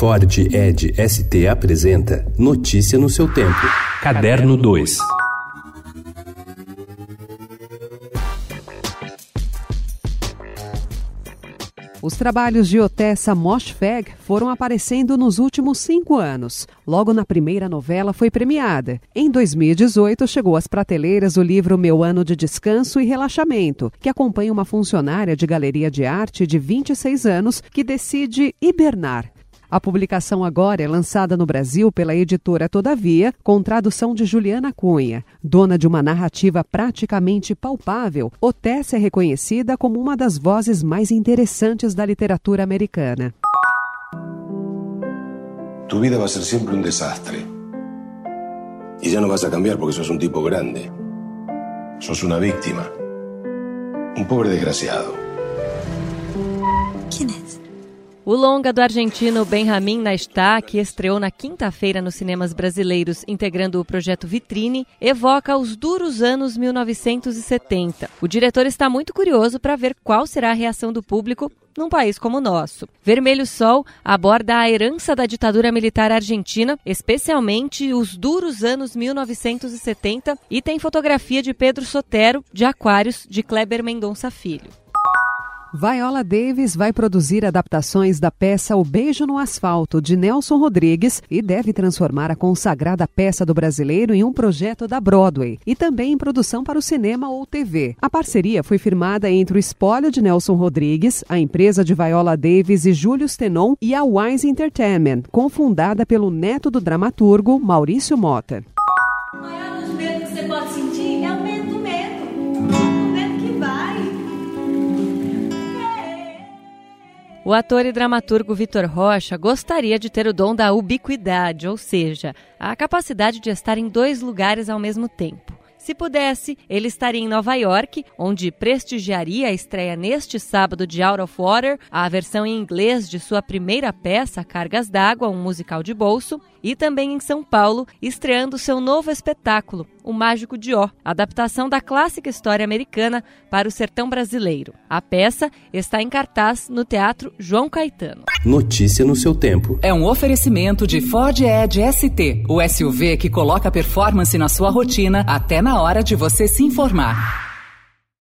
Ford Ed ST apresenta Notícia no seu tempo. Caderno 2. Os trabalhos de Otessa Moshfegh foram aparecendo nos últimos cinco anos. Logo na primeira novela foi premiada. Em 2018 chegou às prateleiras o livro Meu Ano de Descanso e Relaxamento, que acompanha uma funcionária de galeria de arte de 26 anos que decide hibernar. A publicação agora é lançada no Brasil pela editora Todavia, com tradução de Juliana Cunha. Dona de uma narrativa praticamente palpável, Otessa é reconhecida como uma das vozes mais interessantes da literatura americana. Tu vida vai ser sempre um desastre. E já não vas a cambiar porque sos um tipo grande. Sos uma víctima. Um pobre desgraciado. O longa do argentino Benjamin Nastá, que estreou na quinta-feira nos cinemas brasileiros, integrando o projeto Vitrine, evoca os duros anos 1970. O diretor está muito curioso para ver qual será a reação do público num país como o nosso. Vermelho Sol aborda a herança da ditadura militar argentina, especialmente os duros anos 1970, e tem fotografia de Pedro Sotero, de Aquários, de Kleber Mendonça Filho. Viola Davis vai produzir adaptações da peça O Beijo no Asfalto, de Nelson Rodrigues, e deve transformar a consagrada peça do brasileiro em um projeto da Broadway e também em produção para o cinema ou TV. A parceria foi firmada entre o Espólio de Nelson Rodrigues, a empresa de Viola Davis e Júlio Stenon e a Wise Entertainment, confundada pelo neto do dramaturgo Maurício Mota. O ator e dramaturgo Vitor Rocha gostaria de ter o dom da ubiquidade, ou seja, a capacidade de estar em dois lugares ao mesmo tempo. Se pudesse, ele estaria em Nova York, onde prestigiaria a estreia neste sábado de Out of Water, a versão em inglês de sua primeira peça, Cargas d'Água, um musical de bolso, e também em São Paulo, estreando seu novo espetáculo, O Mágico de Ó, adaptação da clássica história americana para o sertão brasileiro. A peça está em cartaz no Teatro João Caetano. Notícia no seu tempo. É um oferecimento de Ford Edge ST, o SUV que coloca performance na sua rotina até na hora de você se informar.